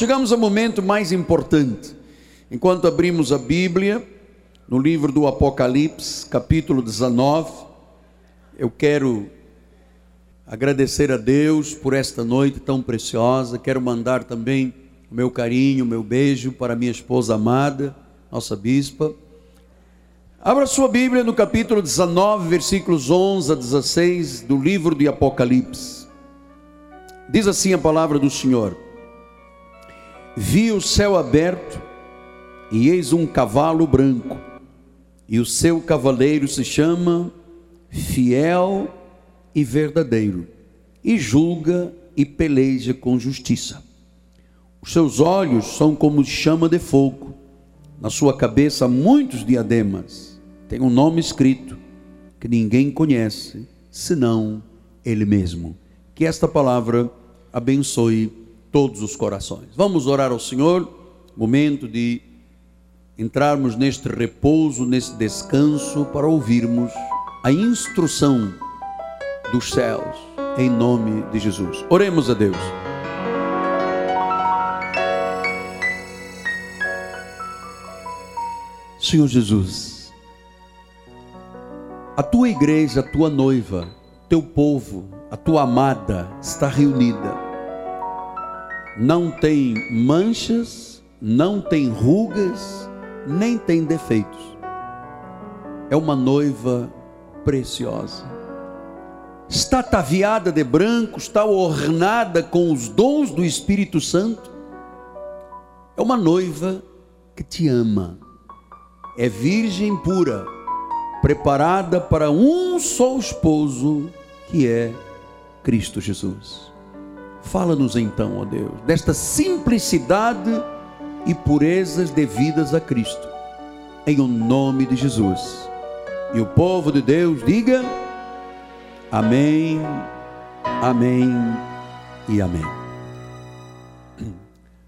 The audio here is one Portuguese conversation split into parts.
chegamos ao momento mais importante. Enquanto abrimos a Bíblia, no livro do Apocalipse, capítulo 19, eu quero agradecer a Deus por esta noite tão preciosa. Quero mandar também o meu carinho, o meu beijo para minha esposa amada, nossa bispa. Abra sua Bíblia no capítulo 19, versículos 11 a 16 do livro de Apocalipse. Diz assim a palavra do Senhor: Vi o céu aberto, e eis um cavalo branco, e o seu cavaleiro se chama Fiel e Verdadeiro, e julga e peleja com justiça. Os seus olhos são como chama de fogo, na sua cabeça muitos diademas, tem um nome escrito que ninguém conhece, senão ele mesmo. Que esta palavra abençoe todos os corações. Vamos orar ao Senhor, momento de entrarmos neste repouso, nesse descanso, para ouvirmos a instrução dos céus, em nome de Jesus. Oremos a Deus. Senhor Jesus, a tua igreja, a tua noiva, teu povo, a tua amada está reunida. Não tem manchas, não tem rugas, nem tem defeitos. É uma noiva preciosa. Está ataviada de branco, está ornada com os dons do Espírito Santo. É uma noiva que te ama. É virgem pura, preparada para um só esposo, que é Cristo Jesus. Fala-nos então, ó Deus, desta simplicidade e purezas devidas a Cristo, em o nome de Jesus. E o povo de Deus diga: Amém, Amém e Amém.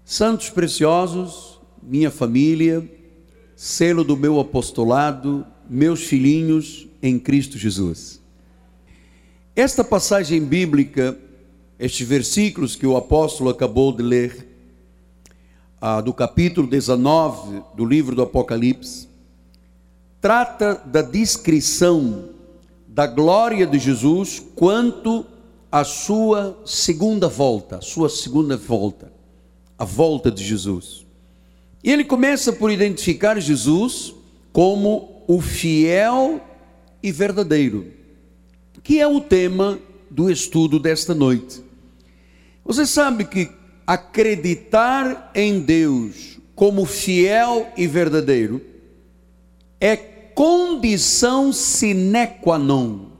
Santos preciosos, minha família, selo do meu apostolado, meus filhinhos em Cristo Jesus. Esta passagem bíblica, estes versículos que o apóstolo acabou de ler, ah, do capítulo 19 do livro do Apocalipse, trata da descrição da glória de Jesus quanto à sua segunda volta, sua segunda volta, a volta de Jesus. E ele começa por identificar Jesus como o fiel e verdadeiro que é o tema do estudo desta noite. Você sabe que acreditar em Deus como fiel e verdadeiro é condição sine qua non,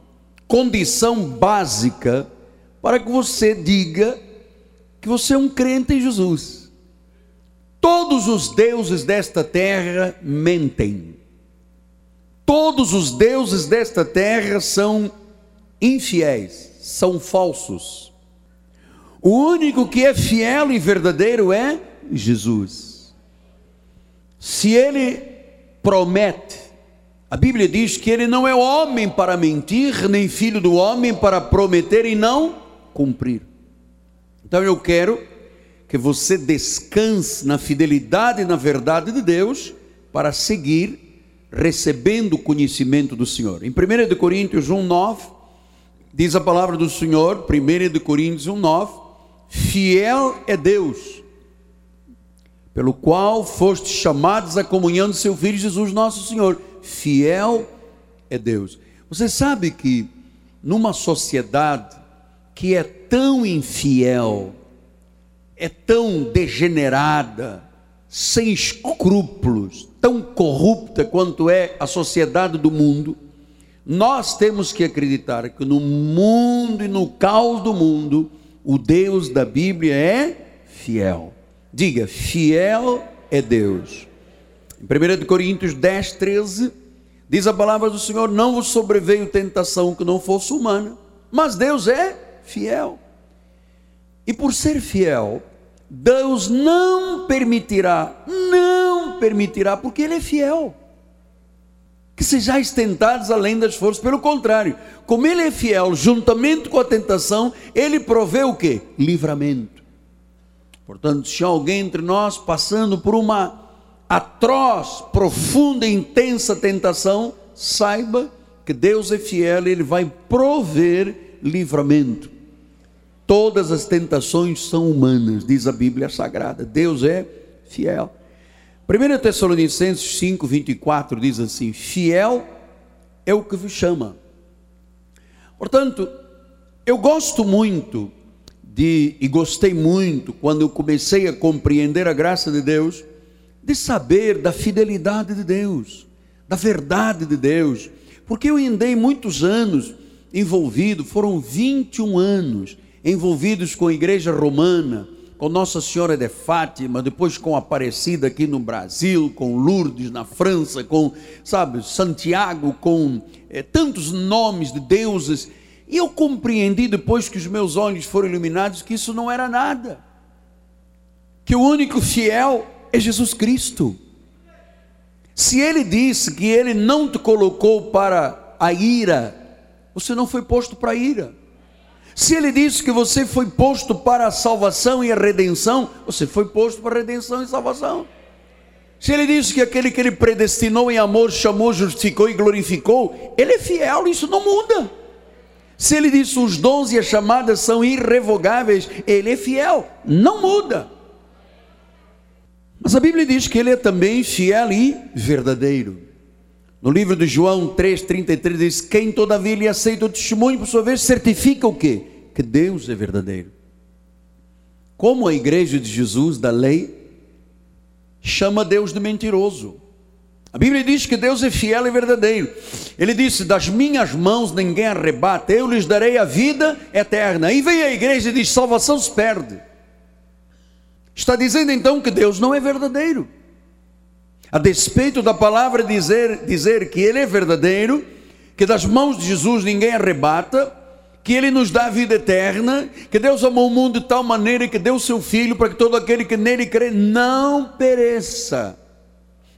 condição básica para que você diga que você é um crente em Jesus. Todos os deuses desta terra mentem. Todos os deuses desta terra são infiéis, são falsos. O único que é fiel e verdadeiro é Jesus. Se ele promete, a Bíblia diz que ele não é homem para mentir, nem filho do homem para prometer e não cumprir. Então eu quero que você descanse na fidelidade e na verdade de Deus para seguir recebendo o conhecimento do Senhor. Em 1 Coríntios 1, 9, Diz a palavra do Senhor, 1 de Coríntios 1:9, fiel é Deus, pelo qual foste chamados à comunhão do seu filho Jesus nosso Senhor. Fiel é Deus. Você sabe que numa sociedade que é tão infiel, é tão degenerada, sem escrúpulos, tão corrupta quanto é a sociedade do mundo, nós temos que acreditar que no mundo e no caos do mundo, o Deus da Bíblia é fiel. Diga, fiel é Deus. Em 1 Coríntios 10, 13, diz a palavra do Senhor: Não vos sobreveio tentação que não fosse humana, mas Deus é fiel. E por ser fiel, Deus não permitirá, não permitirá, porque Ele é fiel que sejais tentados além das forças. Pelo contrário, como ele é fiel, juntamente com a tentação, ele provê o que? Livramento. Portanto, se alguém entre nós passando por uma atroz, profunda e intensa tentação, saiba que Deus é fiel, Ele vai prover livramento. Todas as tentações são humanas, diz a Bíblia Sagrada. Deus é fiel. 1 Tessalonicenses 5, 24 diz assim: Fiel é o que vos chama. Portanto, eu gosto muito de, e gostei muito, quando eu comecei a compreender a graça de Deus, de saber da fidelidade de Deus, da verdade de Deus, porque eu andei muitos anos envolvido, foram 21 anos envolvidos com a igreja romana, com Nossa Senhora de Fátima, depois com Aparecida aqui no Brasil, com Lourdes na França, com, sabe, Santiago, com é, tantos nomes de deuses. E eu compreendi depois que os meus olhos foram iluminados que isso não era nada. Que o único fiel é Jesus Cristo. Se ele disse que ele não te colocou para a ira, você não foi posto para a ira. Se ele disse que você foi posto para a salvação e a redenção, você foi posto para a redenção e salvação. Se ele disse que aquele que ele predestinou em amor, chamou, justificou e glorificou, ele é fiel, isso não muda. Se ele disse os dons e as chamadas são irrevogáveis, ele é fiel, não muda. Mas a Bíblia diz que ele é também fiel e verdadeiro. No livro de João 3,33 diz: Quem todavia lhe aceita o testemunho, por sua vez, certifica o quê? Que Deus é verdadeiro. Como a igreja de Jesus, da lei, chama Deus de mentiroso. A Bíblia diz que Deus é fiel e verdadeiro. Ele disse: Das minhas mãos ninguém arrebata, eu lhes darei a vida eterna. Aí vem a igreja e diz: Salvação se perde. Está dizendo então que Deus não é verdadeiro. A despeito da palavra dizer, dizer que Ele é verdadeiro, que das mãos de Jesus ninguém arrebata, que Ele nos dá a vida eterna, que Deus amou o mundo de tal maneira que deu o seu Filho para que todo aquele que nele crê não pereça.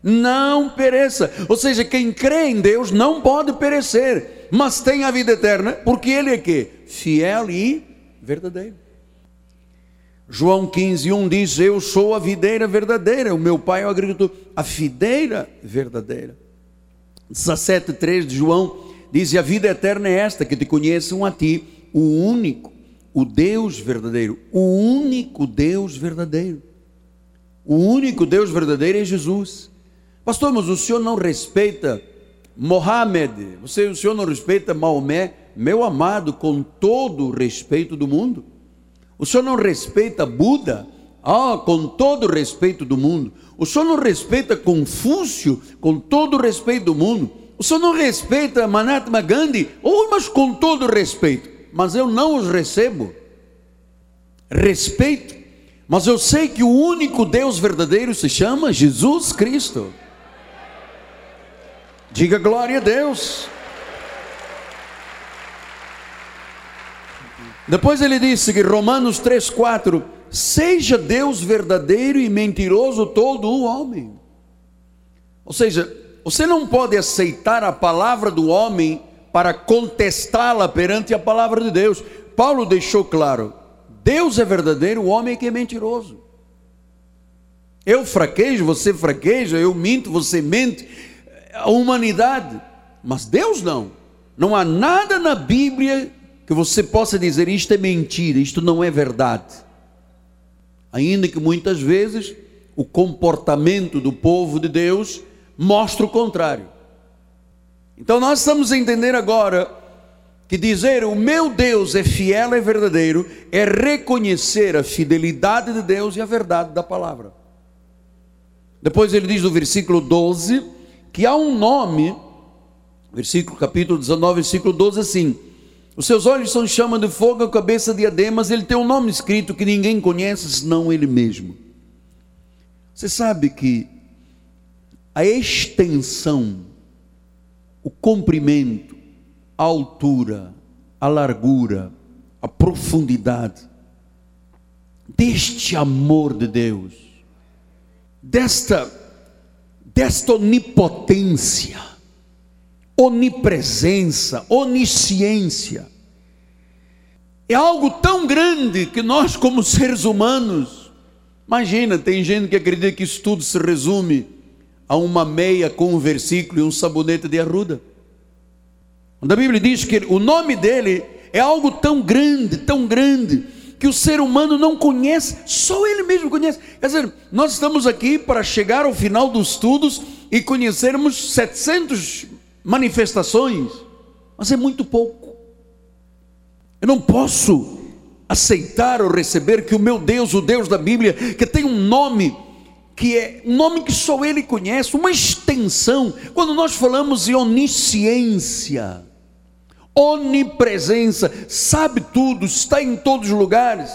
Não pereça. Ou seja, quem crê em Deus não pode perecer, mas tem a vida eterna, porque Ele é que? Fiel e verdadeiro. João 15, 1 diz: Eu sou a videira verdadeira, o meu pai é o agricultor. A videira verdadeira. 17, 3 de João diz: a vida eterna é esta, que te conheçam a ti, o único, o Deus verdadeiro, o único Deus verdadeiro. O único Deus verdadeiro é Jesus. Pastor, mas o senhor não respeita Mohammed, você, o senhor não respeita Maomé, meu amado, com todo o respeito do mundo. O senhor não respeita Buda? Ah, com todo o respeito do mundo. O senhor não respeita Confúcio? Com todo o respeito do mundo. O senhor não respeita Mahatma Gandhi? Oh, mas com todo o respeito. Mas eu não os recebo. Respeito. Mas eu sei que o único Deus verdadeiro se chama Jesus Cristo. Diga glória a Deus. Depois ele disse que Romanos 3,4: Seja Deus verdadeiro e mentiroso todo o homem. Ou seja, você não pode aceitar a palavra do homem para contestá-la perante a palavra de Deus. Paulo deixou claro: Deus é verdadeiro, o homem é que é mentiroso. Eu fraquejo, você fraqueja, eu minto, você mente. A humanidade, mas Deus não. Não há nada na Bíblia que você possa dizer isto é mentira, isto não é verdade. Ainda que muitas vezes o comportamento do povo de Deus mostre o contrário. Então nós estamos a entender agora que dizer o meu Deus é fiel e verdadeiro é reconhecer a fidelidade de Deus e a verdade da palavra. Depois ele diz no versículo 12 que há um nome, versículo capítulo 19, versículo 12 assim: os seus olhos são chama de fogo, a cabeça de ademas, ele tem um nome escrito que ninguém conhece senão ele mesmo. Você sabe que a extensão, o comprimento, a altura, a largura, a profundidade deste amor de Deus, desta desta onipotência, onipresença, onisciência. É algo tão grande que nós, como seres humanos, Imagina, tem gente que acredita que isso tudo se resume a uma meia com um versículo e um sabonete de arruda. Quando a Bíblia diz que o nome dele é algo tão grande, tão grande, que o ser humano não conhece, só ele mesmo conhece. Quer dizer, nós estamos aqui para chegar ao final dos estudos e conhecermos 700 manifestações, mas é muito pouco. Eu não posso aceitar ou receber que o meu Deus, o Deus da Bíblia, que tem um nome que é um nome que só ele conhece, uma extensão. Quando nós falamos em onisciência, onipresença, sabe tudo, está em todos os lugares.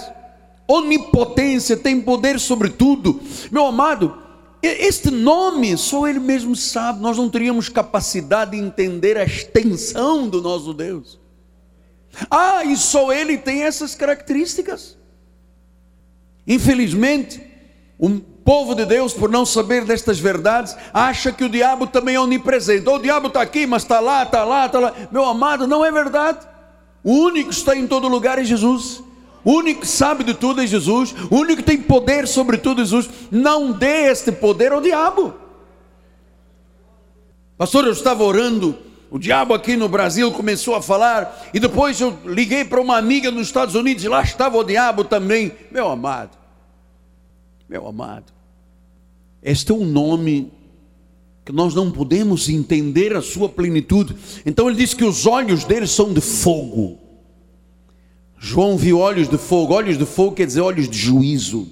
Onipotência, tem poder sobre tudo. Meu amado, este nome só ele mesmo sabe. Nós não teríamos capacidade de entender a extensão do nosso Deus. Ah, e só ele tem essas características. Infelizmente, o povo de Deus, por não saber destas verdades, acha que o diabo também é onipresente. Oh, o diabo está aqui, mas está lá, está lá, está lá. Meu amado, não é verdade. O único que está em todo lugar é Jesus. O único que sabe de tudo é Jesus. O único que tem poder sobre tudo é Jesus. Não dê este poder ao diabo. Pastor, eu estava orando o diabo aqui no Brasil começou a falar, e depois eu liguei para uma amiga nos Estados Unidos, e lá estava o diabo também. Meu amado, meu amado, este é um nome que nós não podemos entender a sua plenitude. Então ele diz que os olhos dele são de fogo. João viu olhos de fogo, olhos de fogo quer dizer olhos de juízo.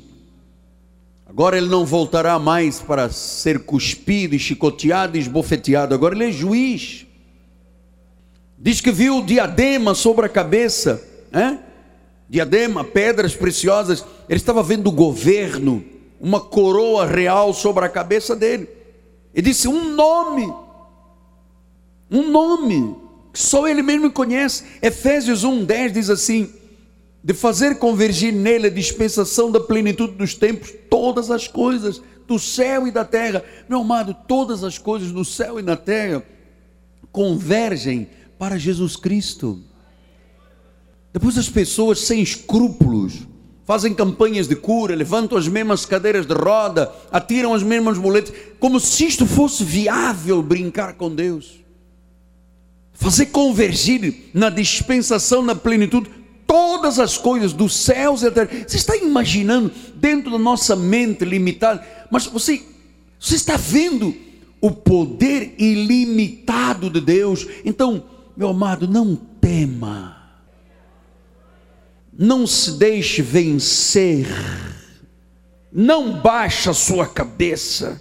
Agora ele não voltará mais para ser cuspido, chicoteado e esbofeteado. Agora ele é juiz. Diz que viu diadema sobre a cabeça, né? diadema, pedras preciosas. Ele estava vendo o governo, uma coroa real sobre a cabeça dele. Ele disse: Um nome, um nome, que só ele mesmo conhece. Efésios 1,10 diz assim: De fazer convergir nele a dispensação da plenitude dos tempos, todas as coisas do céu e da terra. Meu amado, todas as coisas do céu e na terra convergem para Jesus Cristo. Depois as pessoas sem escrúpulos fazem campanhas de cura, levantam as mesmas cadeiras de roda, atiram as mesmas muletas, como se isto fosse viável brincar com Deus. Fazer convergir na dispensação, na plenitude, todas as coisas dos céus e da terra. Você está imaginando dentro da nossa mente limitada, mas você, você está vendo o poder ilimitado de Deus. Então, meu amado, não tema, não se deixe vencer, não baixe a sua cabeça,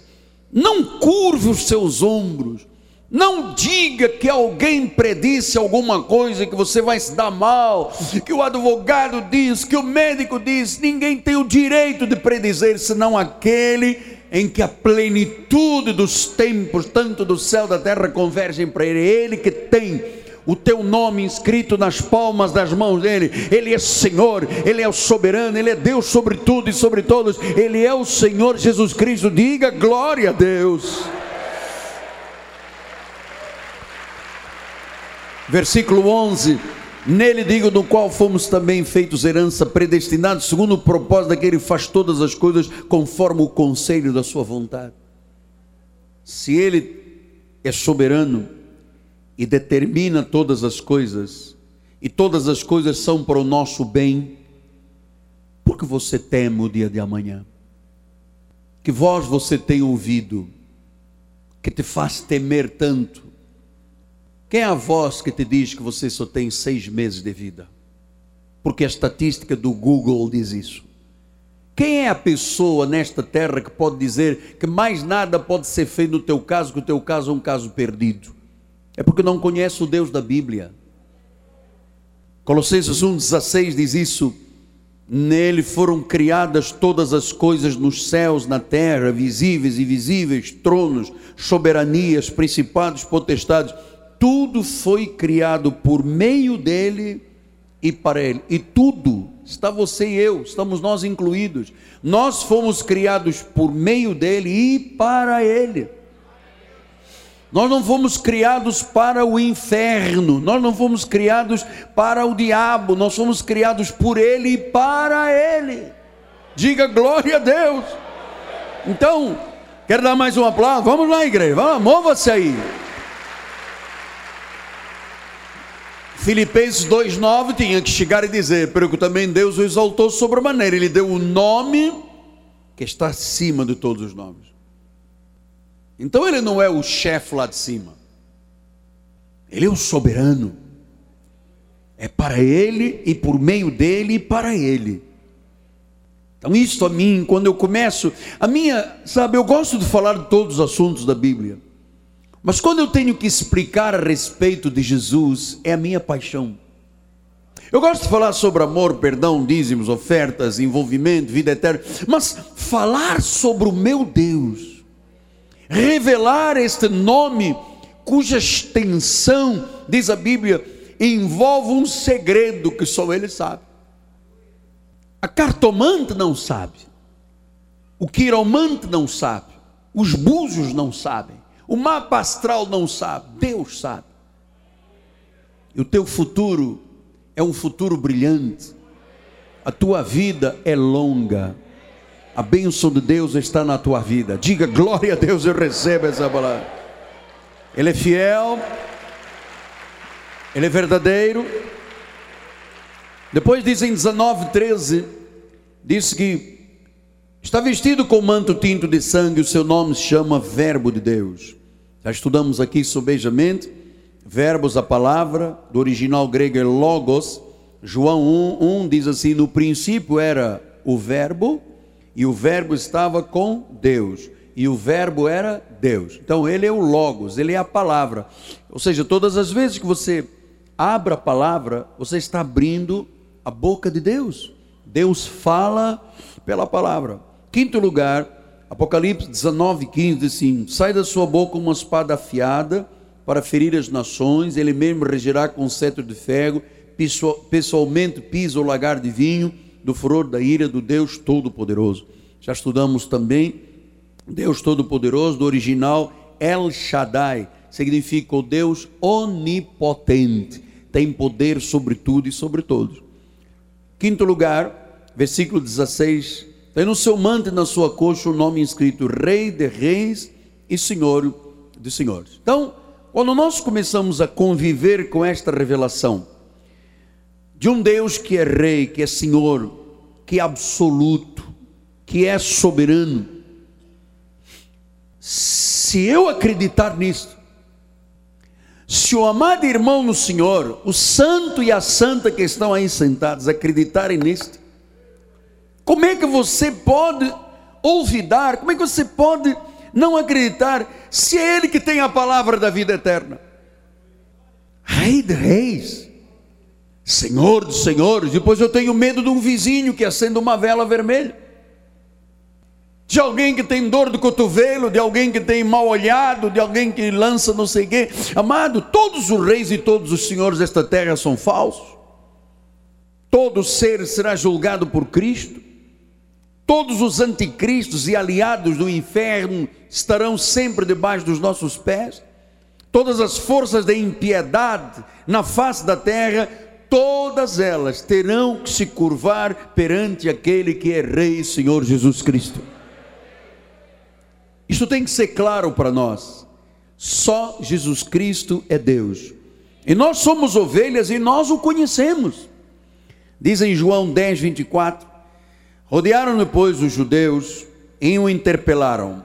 não curve os seus ombros, não diga que alguém predisse alguma coisa que você vai se dar mal, que o advogado diz, que o médico diz, ninguém tem o direito de predizer senão aquele em que a plenitude dos tempos, tanto do céu da terra, convergem para ele, ele que tem o teu nome inscrito nas palmas das mãos dele. Ele é Senhor, ele é o soberano, ele é Deus sobre tudo e sobre todos. Ele é o Senhor Jesus Cristo. Diga glória a Deus. Versículo 11. Nele digo, no qual fomos também feitos herança, predestinados, segundo o propósito daquele que faz todas as coisas conforme o conselho da sua vontade. Se ele é soberano, e determina todas as coisas, e todas as coisas são para o nosso bem, porque você teme o dia de amanhã? Que voz você tem ouvido que te faz temer tanto? Quem é a voz que te diz que você só tem seis meses de vida? Porque a estatística do Google diz isso. Quem é a pessoa nesta terra que pode dizer que mais nada pode ser feito no teu caso, que o teu caso é um caso perdido? é porque não conhece o Deus da Bíblia. Colossenses 1,16 diz isso. Nele foram criadas todas as coisas nos céus, na terra, visíveis e invisíveis, tronos, soberanias, principados, potestades. Tudo foi criado por meio dele e para ele. E tudo, está você e eu, estamos nós incluídos. Nós fomos criados por meio dele e para ele. Nós não fomos criados para o inferno, nós não fomos criados para o diabo, nós fomos criados por Ele e para Ele. Diga glória a Deus. Então, quer dar mais um aplauso? Vamos lá, igreja. Vamos, mova-se aí. Filipenses 2,9 tinha que chegar e dizer, pero que também Deus o exaltou sobremaneira, ele deu o nome que está acima de todos os nomes. Então ele não é o chefe lá de cima, ele é o soberano. É para ele e por meio dele e para ele. Então, isso a mim, quando eu começo, a minha, sabe, eu gosto de falar de todos os assuntos da Bíblia. Mas quando eu tenho que explicar a respeito de Jesus, é a minha paixão. Eu gosto de falar sobre amor, perdão, dízimos, ofertas, envolvimento, vida eterna, mas falar sobre o meu Deus, revelar este nome cuja extensão, diz a Bíblia, envolve um segredo que só ele sabe. A cartomante não sabe, o quiromante não sabe, os búzios não sabem. O mapa astral não sabe, Deus sabe. E o teu futuro é um futuro brilhante. A tua vida é longa. A bênção de Deus está na tua vida. Diga glória a Deus, eu recebo essa palavra. Ele é fiel, ele é verdadeiro. Depois diz em 19, 13, diz que está vestido com manto tinto de sangue, o seu nome se chama Verbo de Deus. Já estudamos aqui sobejamente, verbos, a palavra, do original grego é logos. João 1, 1 diz assim: no princípio era o verbo, e o verbo estava com Deus, e o verbo era Deus. Então ele é o logos, ele é a palavra. Ou seja, todas as vezes que você abre a palavra, você está abrindo a boca de Deus. Deus fala pela palavra. Quinto lugar, Apocalipse 19, 15 diz assim: Sai da sua boca uma espada afiada para ferir as nações, ele mesmo regirá com cetro de ferro, pessoalmente pisa o lagar de vinho do furor da ira do Deus Todo-Poderoso. Já estudamos também Deus Todo-Poderoso, do original El Shaddai, significa o Deus onipotente, tem poder sobre tudo e sobre todos. Quinto lugar, versículo 16 tem no seu manto e na sua coxa o nome escrito Rei de Reis e Senhor de Senhores. Então, quando nós começamos a conviver com esta revelação de um Deus que é Rei, que é Senhor, que é absoluto, que é soberano, se eu acreditar nisto, se o amado irmão no Senhor, o santo e a santa que estão aí sentados, acreditarem nisto, como é que você pode olvidar? Como é que você pode não acreditar se é Ele que tem a palavra da vida eterna? Rei de reis, Senhor dos senhores. Depois eu tenho medo de um vizinho que acende uma vela vermelha, de alguém que tem dor do cotovelo, de alguém que tem mal olhado, de alguém que lança não sei quê. Amado, todos os reis e todos os senhores desta terra são falsos. Todo ser será julgado por Cristo. Todos os anticristos e aliados do inferno estarão sempre debaixo dos nossos pés. Todas as forças da impiedade na face da terra, todas elas terão que se curvar perante aquele que é Rei Senhor Jesus Cristo. Isso tem que ser claro para nós. Só Jesus Cristo é Deus. E nós somos ovelhas e nós o conhecemos. Diz em João 10, 24: Rodearam depois os judeus e o interpelaram: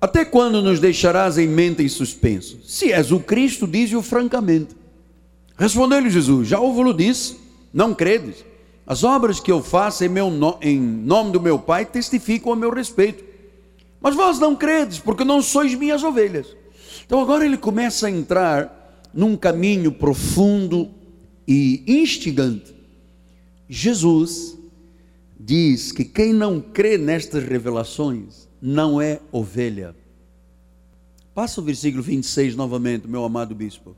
Até quando nos deixarás em mente em suspenso? Se és o Cristo, dize-o francamente. Respondeu-lhe Jesus: Já ouvi-lo disse, não credes? As obras que eu faço em, meu no, em nome do meu Pai testificam a meu respeito. Mas vós não credes, porque não sois minhas ovelhas. Então agora ele começa a entrar num caminho profundo e instigante. Jesus diz que quem não crê nestas revelações não é ovelha. Passa o versículo 26 novamente, meu amado bispo.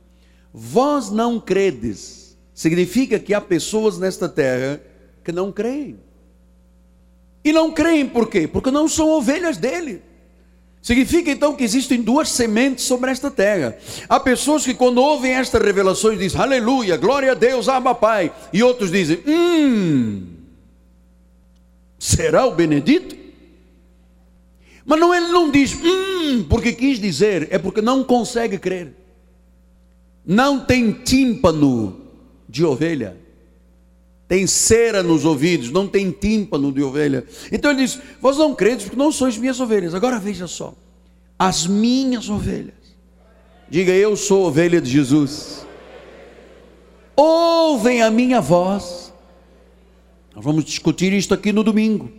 Vós não credes, significa que há pessoas nesta terra que não creem. E não creem por quê? Porque não são ovelhas dele. Significa então que existem duas sementes sobre esta terra. Há pessoas que quando ouvem estas revelações dizem aleluia, glória a Deus, ama Pai. E outros dizem, hum, será o Benedito? Mas não, ele não diz, hum, porque quis dizer, é porque não consegue crer. Não tem tímpano de ovelha. Tem cera nos ouvidos, não tem tímpano de ovelha. Então ele diz: Vós não credes porque não sois minhas ovelhas. Agora veja só: as minhas ovelhas. Diga, eu sou ovelha de Jesus. Ouvem a minha voz. Nós vamos discutir isto aqui no domingo.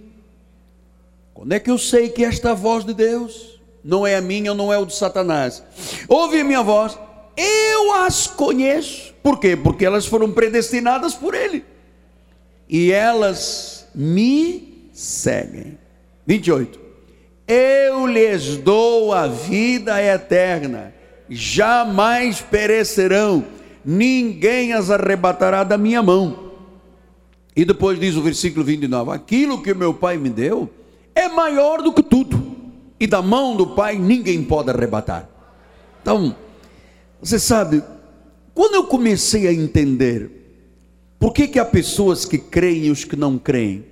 Quando é que eu sei que esta voz de Deus não é a minha ou não é o de Satanás? Ouve a minha voz, eu as conheço. Por quê? Porque elas foram predestinadas por Ele. E elas me seguem. 28. Eu lhes dou a vida eterna, jamais perecerão, ninguém as arrebatará da minha mão. E depois diz o versículo 29: Aquilo que meu Pai me deu é maior do que tudo, e da mão do Pai ninguém pode arrebatar. Então, você sabe, quando eu comecei a entender por que, que há pessoas que creem e os que não creem,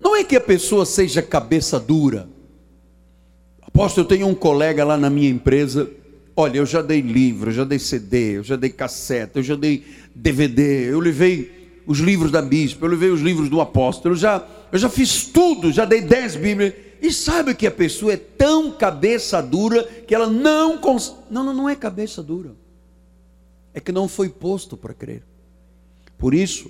não é que a pessoa seja cabeça dura. Aposto, eu tenho um colega lá na minha empresa. Olha, eu já dei livro, eu já dei CD, eu já dei cassete, eu já dei DVD, eu levei os livros da bispa, eu levei os livros do apóstolo, eu já eu já fiz tudo, já dei dez Bíblias. E sabe que a pessoa é tão cabeça dura que ela não consegue. Não, não, não é cabeça dura. É que não foi posto para crer. Por isso,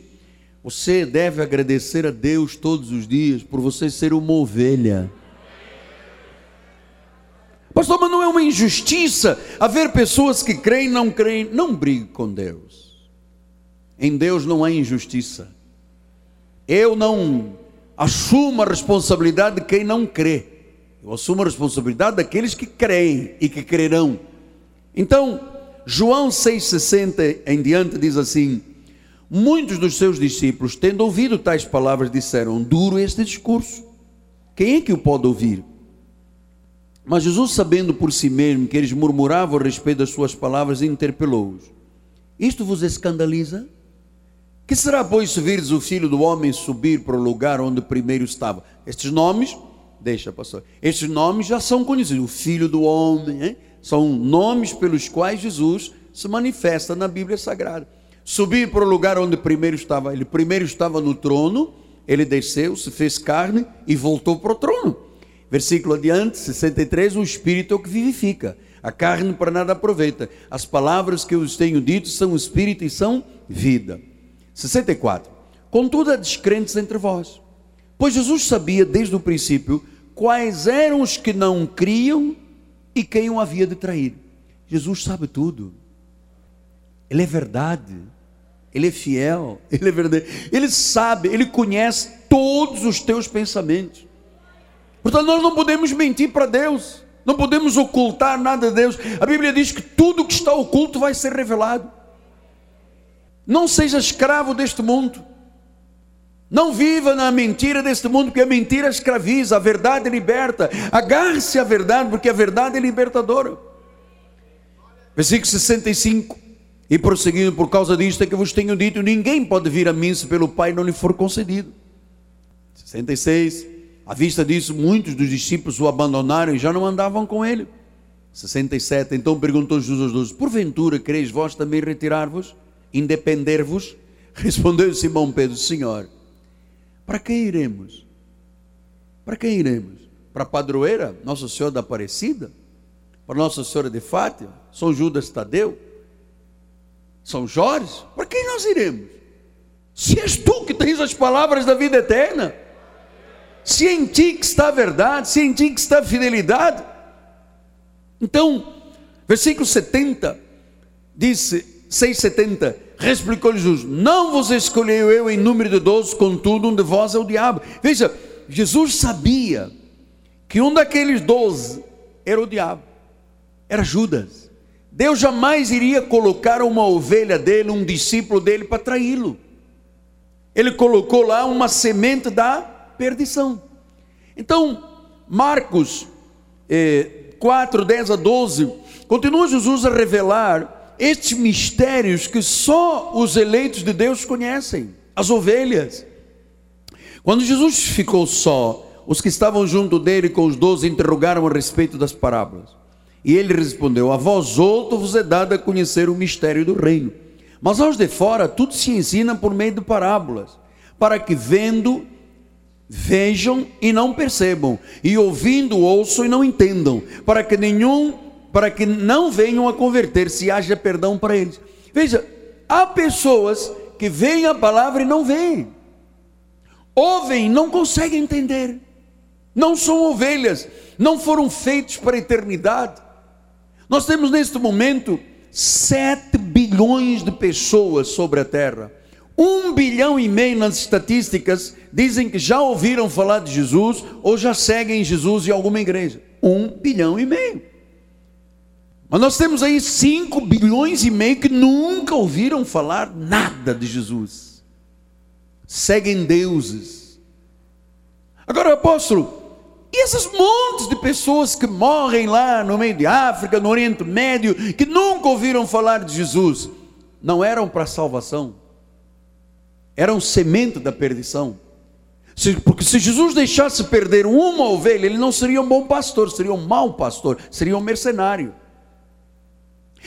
você deve agradecer a Deus todos os dias por você ser uma ovelha. Pastor, mas não é uma injustiça haver pessoas que creem e não creem. Não brigue com Deus. Em Deus não há injustiça. Eu não assumo a responsabilidade de quem não crê. Eu assumo a responsabilidade daqueles que creem e que crerão. Então, João 6,60 em diante diz assim: Muitos dos seus discípulos, tendo ouvido tais palavras, disseram: Duro este discurso. Quem é que o pode ouvir? Mas Jesus, sabendo por si mesmo que eles murmuravam a respeito das suas palavras, interpelou-os: Isto vos escandaliza? Que será, pois, se virdes o filho do homem subir para o lugar onde primeiro estava? Estes nomes, deixa, pastor, estes nomes já são conhecidos. O filho do homem, hein? são nomes pelos quais Jesus se manifesta na Bíblia Sagrada. Subir para o lugar onde primeiro estava, ele primeiro estava no trono, ele desceu, se fez carne e voltou para o trono. Versículo adiante, 63, o Espírito é o que vivifica, a carne para nada aproveita. As palavras que eu os tenho dito são Espírito e são vida. 64. Contudo, há descrentes entre vós, pois Jesus sabia desde o princípio quais eram os que não criam e quem o havia de trair. Jesus sabe tudo. Ele é verdade. Ele é fiel, ele é verdadeiro. Ele sabe, ele conhece todos os teus pensamentos. Portanto, nós não podemos mentir para Deus. Não podemos ocultar nada de Deus. A Bíblia diz que tudo que está oculto vai ser revelado. Não seja escravo deste mundo. Não viva na mentira deste mundo, porque a mentira escraviza, a verdade liberta. Agarre-se à verdade, porque a verdade é libertadora. Versículo 65. E prosseguindo, por causa disto é que vos tenho dito: ninguém pode vir a mim se pelo Pai não lhe for concedido. 66. À vista disso, muitos dos discípulos o abandonaram e já não andavam com ele. 67. Então perguntou Jesus aos doze: Porventura quereis vós também retirar-vos? Independer-vos? Respondeu Simão Pedro: Senhor, para quem iremos? Para quem iremos? Para a padroeira, Nossa Senhora da Aparecida? Para Nossa Senhora de Fátima? São Judas Tadeu? São Jorge? Para quem nós iremos? Se és tu que tens as palavras da vida eterna, se em ti que está a verdade, se em ti que está a fidelidade. Então, versículo 70, disse 6,70, Resplicou-lhe Jesus: Não vos escolheu eu em número de doze, contudo, um de vós é o diabo. Veja, Jesus sabia que um daqueles doze era o diabo, era Judas. Deus jamais iria colocar uma ovelha dele, um discípulo dele, para traí-lo. Ele colocou lá uma semente da perdição. Então, Marcos eh, 4, 10 a 12, continua Jesus a revelar estes mistérios que só os eleitos de Deus conhecem, as ovelhas. Quando Jesus ficou só, os que estavam junto dele com os doze interrogaram a respeito das parábolas. E ele respondeu: A vós outros vos é dado a conhecer o mistério do reino. Mas aos de fora tudo se ensina por meio de parábolas, para que vendo vejam e não percebam, e ouvindo ouçam e não entendam, para que nenhum, para que não venham a converter-se e haja perdão para eles. Veja, há pessoas que veem a palavra e não veem. Ouvem, não conseguem entender. Não são ovelhas, não foram feitos para a eternidade. Nós temos neste momento 7 bilhões de pessoas sobre a terra. Um bilhão e meio nas estatísticas dizem que já ouviram falar de Jesus ou já seguem Jesus em alguma igreja. Um bilhão e meio. Mas nós temos aí 5 bilhões e meio que nunca ouviram falar nada de Jesus. Seguem deuses. Agora, apóstolo, e esses montes de pessoas que morrem lá no meio de África, no Oriente Médio, que nunca ouviram falar de Jesus, não eram para salvação? eram semente da perdição. Porque se Jesus deixasse perder uma ovelha, ele não seria um bom pastor, seria um mau pastor, seria um mercenário.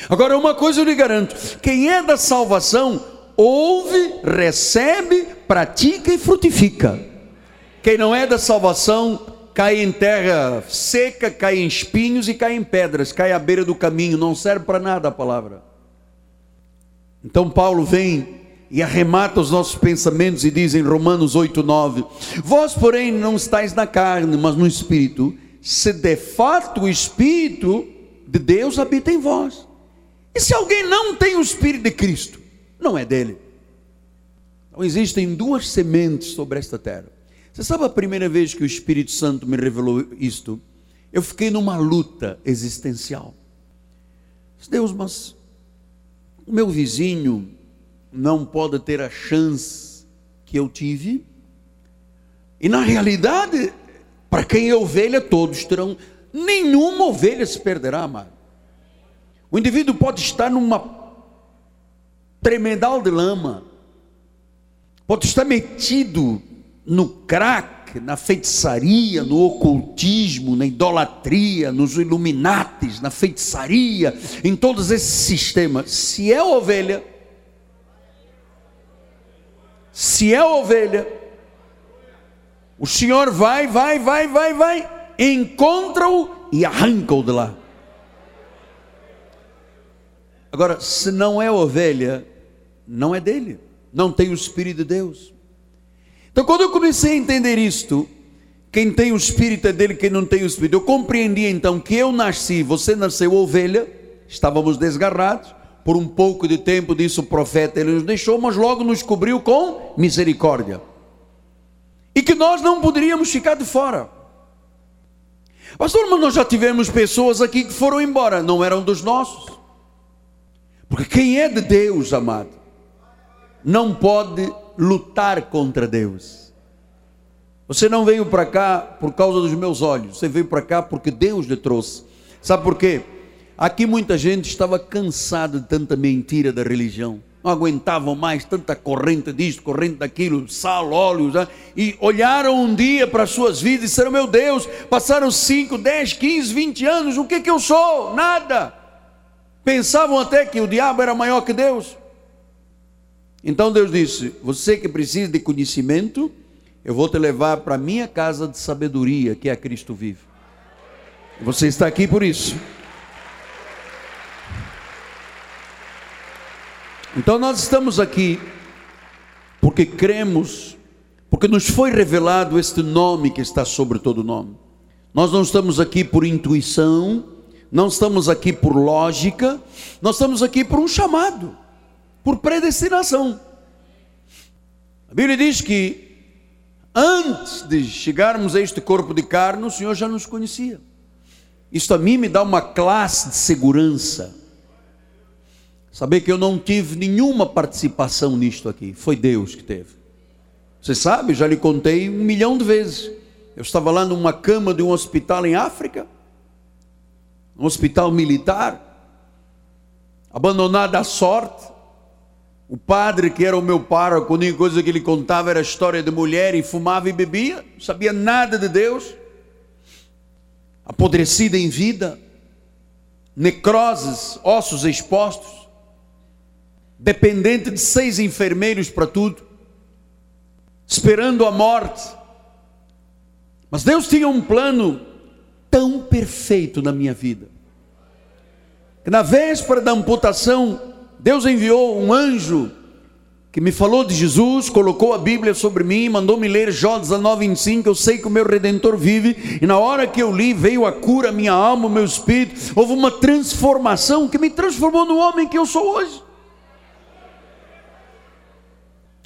Agora, uma coisa eu lhe garanto: quem é da salvação, ouve, recebe, pratica e frutifica. Quem não é da salvação, cai em terra seca, cai em espinhos e cai em pedras, cai à beira do caminho, não serve para nada a palavra. Então, Paulo vem e arremata os nossos pensamentos e diz em Romanos 8, 9: Vós, porém, não estáis na carne, mas no espírito, se de fato o espírito de Deus habita em vós. E se alguém não tem o espírito de Cristo, não é dele. Então existem duas sementes sobre esta terra. Você sabe a primeira vez que o Espírito Santo me revelou isto? Eu fiquei numa luta existencial. Deus, mas o meu vizinho não pode ter a chance que eu tive. E na realidade, para quem é ovelha, todos terão. Nenhuma ovelha se perderá, amado. O indivíduo pode estar numa tremendal de lama, pode estar metido no crack, na feitiçaria, no ocultismo, na idolatria, nos iluminates, na feitiçaria, em todos esses sistemas. Se é ovelha, se é ovelha, o Senhor vai, vai, vai, vai, vai, encontra-o e arranca-o de lá. Agora, se não é ovelha, não é dele, não tem o Espírito de Deus. Então, quando eu comecei a entender isto, quem tem o Espírito é dele, quem não tem o Espírito, eu compreendi então que eu nasci, você nasceu ovelha, estávamos desgarrados, por um pouco de tempo, disse o profeta, ele nos deixou, mas logo nos cobriu com misericórdia. E que nós não poderíamos ficar de fora. Pastor, mas nós já tivemos pessoas aqui que foram embora, não eram dos nossos. Porque quem é de Deus, amado, não pode lutar contra Deus. Você não veio para cá por causa dos meus olhos, você veio para cá porque Deus lhe trouxe. Sabe por quê? Aqui muita gente estava cansada de tanta mentira da religião. Não aguentavam mais tanta corrente disto, corrente daquilo, sal, óleo, né? e olharam um dia para as suas vidas e disseram: Meu Deus, passaram 5, 10, 15, 20 anos, o que, que eu sou? Nada. Pensavam até que o diabo era maior que Deus. Então Deus disse: Você que precisa de conhecimento, eu vou te levar para a minha casa de sabedoria, que é Cristo vivo. Você está aqui por isso. Então nós estamos aqui porque cremos, porque nos foi revelado este nome que está sobre todo nome. Nós não estamos aqui por intuição, não estamos aqui por lógica, nós estamos aqui por um chamado, por predestinação. A Bíblia diz que antes de chegarmos a este corpo de carne, o Senhor já nos conhecia. Isto a mim me dá uma classe de segurança Saber que eu não tive nenhuma participação nisto aqui, foi Deus que teve. Você sabe, já lhe contei um milhão de vezes. Eu estava lá numa cama de um hospital em África, um hospital militar, abandonado à sorte, O padre, que era o meu pároco, a única coisa que ele contava era a história de mulher e fumava e bebia, não sabia nada de Deus, apodrecida em vida, necroses, ossos expostos, dependente de seis enfermeiros para tudo, esperando a morte. Mas Deus tinha um plano perfeito na minha vida, que na véspera da amputação, Deus enviou um anjo que me falou de Jesus, colocou a Bíblia sobre mim, mandou-me ler Jó 19:25. Eu sei que o meu redentor vive, e na hora que eu li, veio a cura, minha alma, o meu espírito. Houve uma transformação que me transformou no homem que eu sou hoje.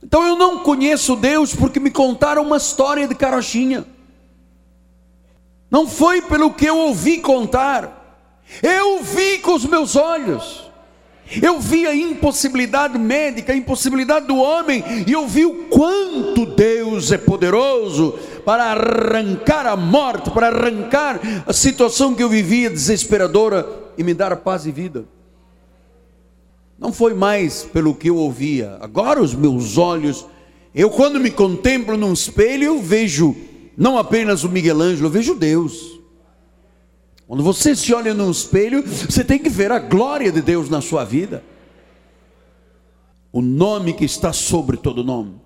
Então eu não conheço Deus porque me contaram uma história de carochinha. Não foi pelo que eu ouvi contar. Eu vi com os meus olhos. Eu vi a impossibilidade médica, a impossibilidade do homem, e eu vi o quanto Deus é poderoso para arrancar a morte, para arrancar a situação que eu vivia desesperadora e me dar paz e vida. Não foi mais pelo que eu ouvia, agora os meus olhos, eu quando me contemplo num espelho, eu vejo não apenas o Miguel Ângelo, eu vejo Deus. Quando você se olha no espelho, você tem que ver a glória de Deus na sua vida. O nome que está sobre todo nome.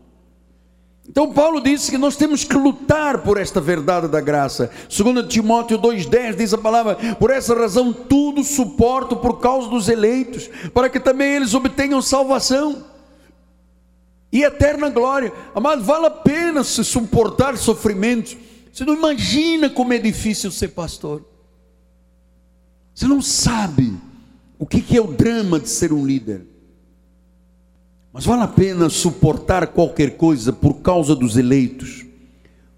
Então Paulo disse que nós temos que lutar por esta verdade da graça. Segundo Timóteo 2:10 diz a palavra: "Por essa razão tudo suporto por causa dos eleitos, para que também eles obtenham salvação e eterna glória." Amado, vale a pena se suportar sofrimentos. Você não imagina como é difícil ser pastor. Você não sabe o que é o drama de ser um líder. Mas vale a pena suportar qualquer coisa por causa dos eleitos.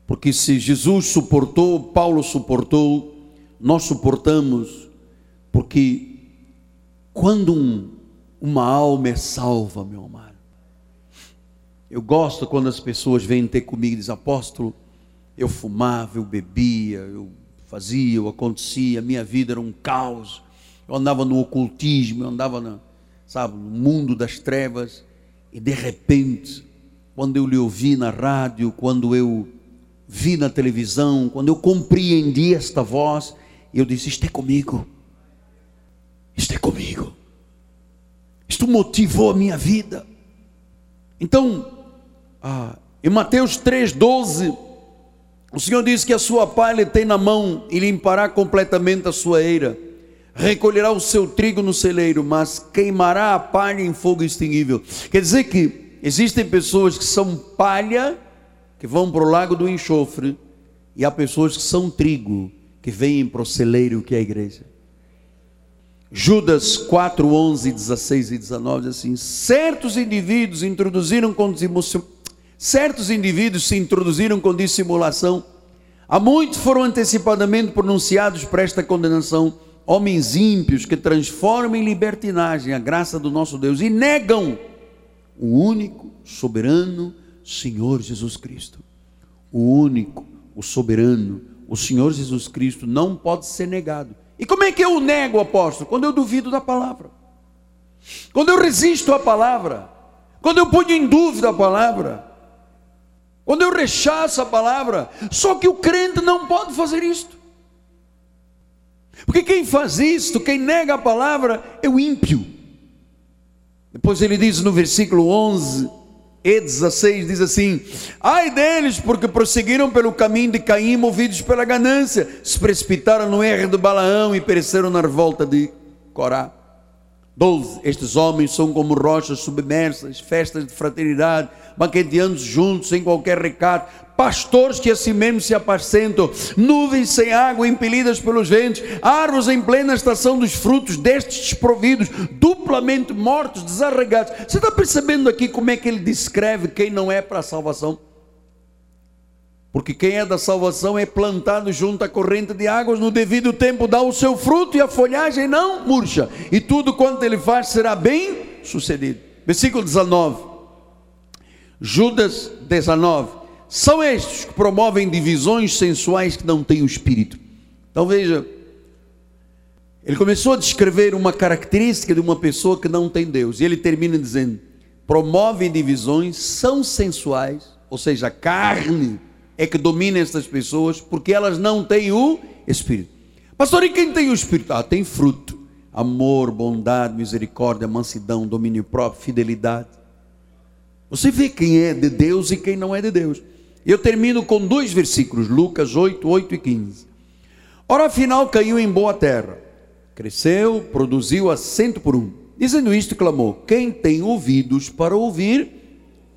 Porque se Jesus suportou, Paulo suportou, nós suportamos, porque quando um, uma alma é salva, meu amado, eu gosto quando as pessoas vêm ter comigo e dizem, apóstolo, eu fumava, eu bebia, eu fazia, ou acontecia, a minha vida era um caos. Eu andava no ocultismo, eu andava na, sabe, no mundo das trevas, e de repente, quando eu lhe ouvi na rádio, quando eu vi na televisão, quando eu compreendi esta voz, eu disse: Isto é comigo, isto é comigo, isto motivou a minha vida. Então, ah, em Mateus 3,12, o Senhor diz que a sua palha tem na mão e limpará completamente a sua eira. Recolherá o seu trigo no celeiro, mas queimará a palha em fogo extinguível. Quer dizer que existem pessoas que são palha, que vão para o lago do enxofre, e há pessoas que são trigo, que vêm para o celeiro, que é a igreja. Judas 4, 11, 16 e 19 diz assim: certos indivíduos introduziram com Certos indivíduos se introduziram com dissimulação. Há muitos foram antecipadamente pronunciados para esta condenação. Homens ímpios que transformam em libertinagem a graça do nosso Deus e negam o único, soberano Senhor Jesus Cristo. O único, o soberano, o Senhor Jesus Cristo não pode ser negado. E como é que eu nego, apóstolo? Quando eu duvido da palavra. Quando eu resisto à palavra. Quando eu ponho em dúvida a palavra. Quando eu rechaço a palavra, só que o crente não pode fazer isto. Porque quem faz isto, quem nega a palavra, é o ímpio. Depois ele diz no versículo 11 e 16: diz assim: Ai deles, porque prosseguiram pelo caminho de Caim, movidos pela ganância, se precipitaram no erro de Balaão e pereceram na revolta de Corá. 12. Estes homens são como rochas submersas, festas de fraternidade, banqueteando juntos sem qualquer recato, pastores que assim mesmo se apacentam, nuvens sem água impelidas pelos ventos, árvores em plena estação dos frutos, destes desprovidos, duplamente mortos, desarregados. Você está percebendo aqui como é que ele descreve quem não é para a salvação? Porque quem é da salvação é plantado junto à corrente de águas, no devido tempo dá o seu fruto e a folhagem não murcha, e tudo quanto ele faz será bem sucedido. Versículo 19. Judas 19. São estes que promovem divisões sensuais que não têm o espírito. Então veja, ele começou a descrever uma característica de uma pessoa que não tem Deus, e ele termina dizendo: promovem divisões, são sensuais, ou seja, a carne é que domina essas pessoas, porque elas não têm o Espírito. Pastor, e quem tem o Espírito? Ah, tem fruto: amor, bondade, misericórdia, mansidão, domínio próprio, fidelidade. Você vê quem é de Deus e quem não é de Deus. Eu termino com dois versículos, Lucas 8, 8 e 15. Ora, afinal, caiu em boa terra, cresceu, produziu a cento por um. Dizendo isto, clamou: Quem tem ouvidos para ouvir,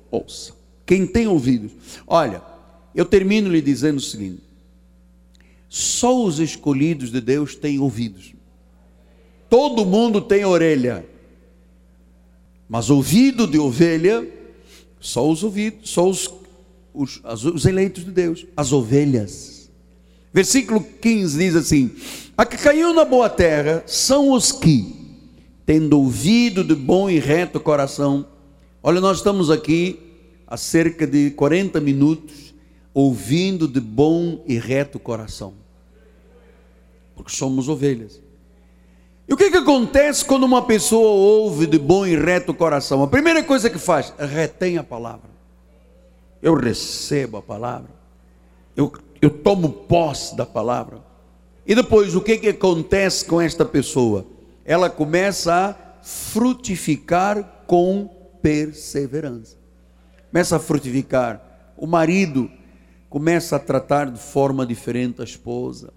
ouça. Quem tem ouvidos. Olha, eu termino lhe dizendo o seguinte: só os escolhidos de Deus têm ouvidos. Todo mundo tem orelha, mas ouvido de ovelha, só os ouvidos, só os os, os eleitos de Deus, as ovelhas. Versículo 15 diz assim: A que caiu na boa terra são os que, tendo ouvido de bom e reto coração, olha, nós estamos aqui há cerca de 40 minutos, ouvindo de bom e reto coração, porque somos ovelhas. E o que, que acontece quando uma pessoa ouve de bom e reto coração? A primeira coisa que faz, retém a palavra eu recebo a palavra, eu, eu tomo posse da palavra. E depois, o que, que acontece com esta pessoa? Ela começa a frutificar com perseverança. Começa a frutificar. O marido começa a tratar de forma diferente a esposa.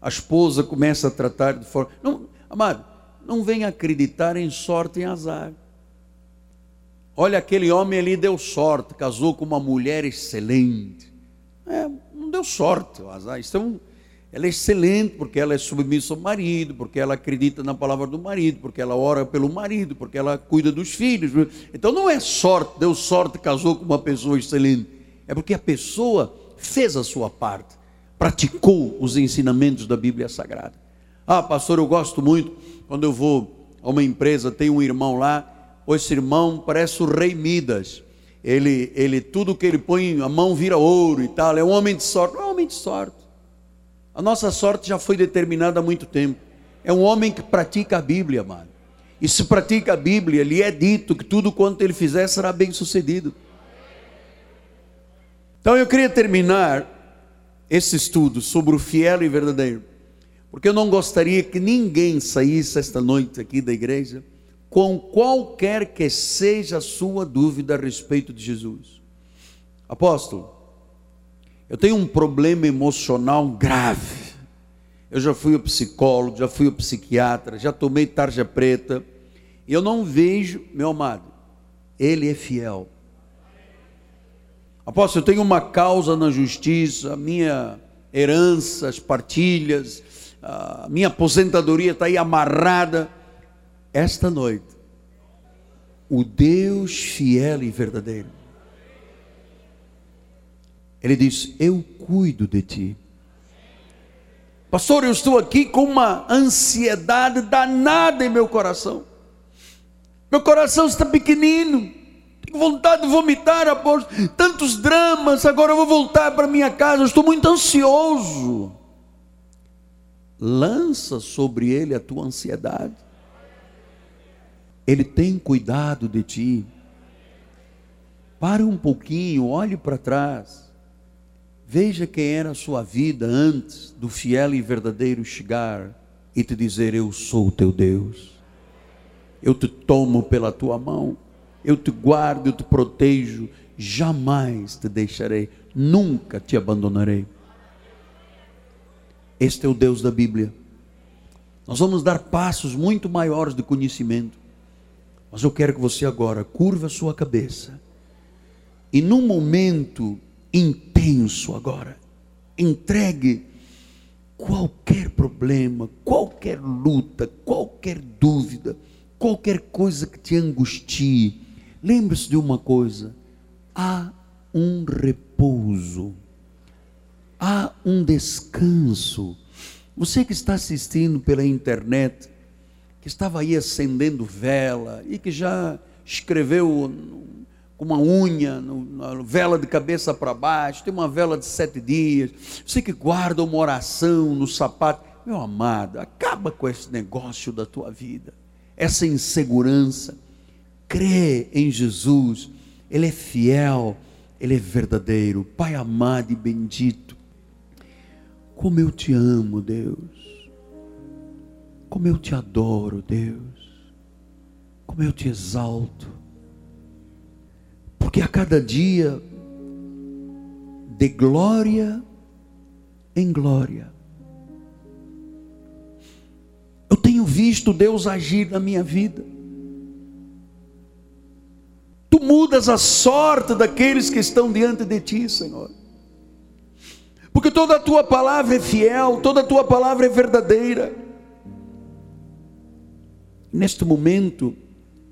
A esposa começa a tratar de forma. Não, amado, não venha acreditar em sorte e azar. Olha, aquele homem ali deu sorte, casou com uma mulher excelente. É, não deu sorte, azar. Isso é um, ela é excelente porque ela é submissa ao marido, porque ela acredita na palavra do marido, porque ela ora pelo marido, porque ela cuida dos filhos. Então não é sorte, deu sorte, casou com uma pessoa excelente. É porque a pessoa fez a sua parte, praticou os ensinamentos da Bíblia Sagrada. Ah, pastor, eu gosto muito quando eu vou a uma empresa, tem um irmão lá esse irmão parece o rei Midas. Ele, ele, tudo que ele põe, a mão vira ouro e tal. É um homem de sorte. Não é um homem de sorte. A nossa sorte já foi determinada há muito tempo. É um homem que pratica a Bíblia, amado. E se pratica a Bíblia, lhe é dito que tudo quanto ele fizer será bem sucedido. Então eu queria terminar esse estudo sobre o fiel e verdadeiro, porque eu não gostaria que ninguém saísse esta noite aqui da igreja com qualquer que seja a sua dúvida a respeito de Jesus. Apóstolo, eu tenho um problema emocional grave. Eu já fui o psicólogo, já fui o psiquiatra, já tomei tarja preta. E eu não vejo, meu amado, ele é fiel. Apóstolo, eu tenho uma causa na justiça, minha herança, as partilhas, a minha aposentadoria está aí amarrada esta noite, o Deus fiel e verdadeiro, Ele diz: Eu cuido de ti. Pastor, eu estou aqui com uma ansiedade danada em meu coração. Meu coração está pequenino. Vontade de vomitar após tantos dramas. Agora eu vou voltar para minha casa. Estou muito ansioso. Lança sobre ele a tua ansiedade. Ele tem cuidado de ti. Pare um pouquinho, olhe para trás. Veja quem era a sua vida antes do fiel e verdadeiro chegar e te dizer: Eu sou o teu Deus. Eu te tomo pela tua mão. Eu te guardo, eu te protejo. Jamais te deixarei. Nunca te abandonarei. Este é o Deus da Bíblia. Nós vamos dar passos muito maiores de conhecimento. Mas eu quero que você agora curva a sua cabeça e num momento intenso agora, entregue qualquer problema, qualquer luta, qualquer dúvida, qualquer coisa que te angustie. Lembre-se de uma coisa: há um repouso, há um descanso. Você que está assistindo pela internet, que estava aí acendendo vela e que já escreveu com uma unha, uma vela de cabeça para baixo, tem uma vela de sete dias, você que guarda uma oração no sapato, meu amado, acaba com esse negócio da tua vida, essa insegurança, crê em Jesus, Ele é fiel, Ele é verdadeiro. Pai amado e bendito, como eu te amo, Deus, como eu te adoro, Deus, como eu te exalto, porque a cada dia, de glória em glória, eu tenho visto Deus agir na minha vida. Tu mudas a sorte daqueles que estão diante de ti, Senhor. Porque toda a tua palavra é fiel, toda a tua palavra é verdadeira. Neste momento,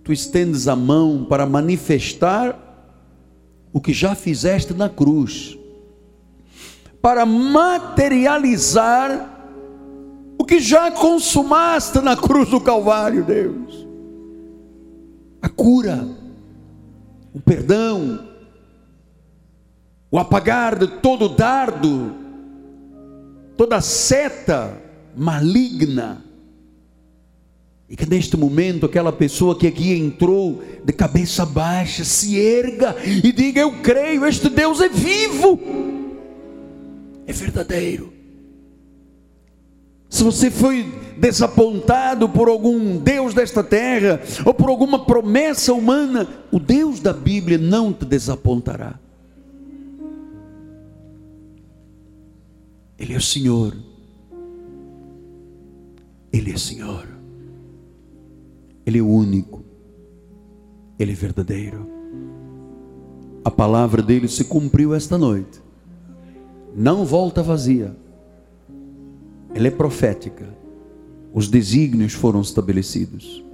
tu estendes a mão para manifestar o que já fizeste na cruz, para materializar o que já consumaste na cruz do Calvário, Deus. A cura, o perdão, o apagar de todo dardo, toda seta maligna. E que neste momento aquela pessoa que aqui entrou de cabeça baixa se erga e diga: Eu creio, este Deus é vivo, é verdadeiro. Se você foi desapontado por algum Deus desta terra, ou por alguma promessa humana, o Deus da Bíblia não te desapontará. Ele é o Senhor. Ele é Senhor. Ele é o único. Ele é verdadeiro. A palavra dele se cumpriu esta noite. Não volta vazia. Ela é profética. Os desígnios foram estabelecidos.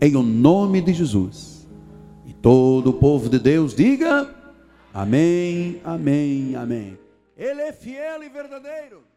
Em o nome de Jesus. E todo o povo de Deus diga: Amém, Amém, Amém. Ele é fiel e verdadeiro.